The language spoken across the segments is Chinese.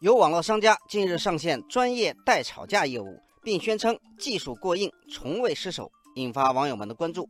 有网络商家近日上线专业代吵架业务，并宣称技术过硬，从未失手，引发网友们的关注。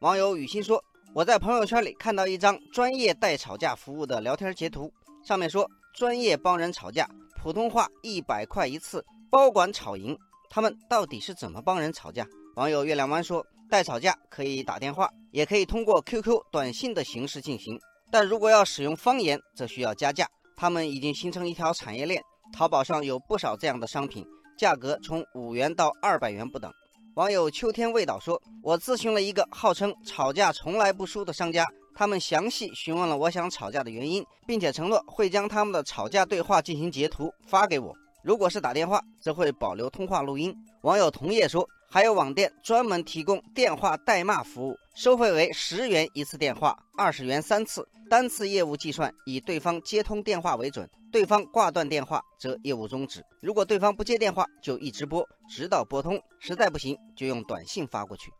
网友雨欣说：“我在朋友圈里看到一张专业代吵架服务的聊天截图，上面说专业帮人吵架，普通话一百块一次，包管吵赢。他们到底是怎么帮人吵架？”网友月亮湾说：“代吵架可以打电话，也可以通过 QQ 短信的形式进行，但如果要使用方言，则需要加价。”他们已经形成一条产业链，淘宝上有不少这样的商品，价格从五元到二百元不等。网友秋天味道说：“我咨询了一个号称吵架从来不输的商家，他们详细询问了我想吵架的原因，并且承诺会将他们的吵架对话进行截图发给我。如果是打电话，则会保留通话录音。”网友同业说。还有网店专门提供电话代骂服务，收费为十元一次电话，二十元三次，单次业务计算以对方接通电话为准，对方挂断电话则业务终止。如果对方不接电话，就一直拨，直到拨通，实在不行就用短信发过去。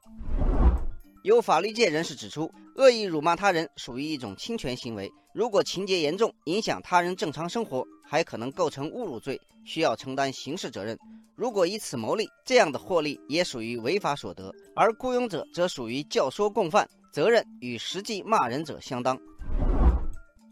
有法律界人士指出，恶意辱骂他人属于一种侵权行为，如果情节严重，影响他人正常生活，还可能构成侮辱罪，需要承担刑事责任。如果以此牟利，这样的获利也属于违法所得，而雇佣者则属于教唆共犯，责任与实际骂人者相当。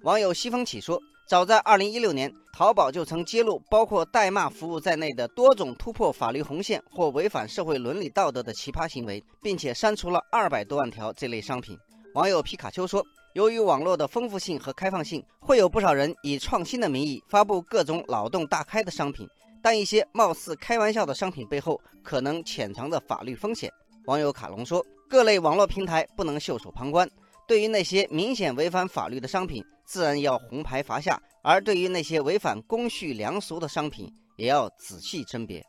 网友西风起说，早在2016年，淘宝就曾揭露包括代骂服务在内的多种突破法律红线或违反社会伦理道德的奇葩行为，并且删除了二百多万条这类商品。网友皮卡丘说，由于网络的丰富性和开放性，会有不少人以创新的名义发布各种脑洞大开的商品。但一些貌似开玩笑的商品背后，可能潜藏着法律风险。网友卡龙说：“各类网络平台不能袖手旁观，对于那些明显违反法律的商品，自然要红牌罚下；而对于那些违反公序良俗的商品，也要仔细甄别。”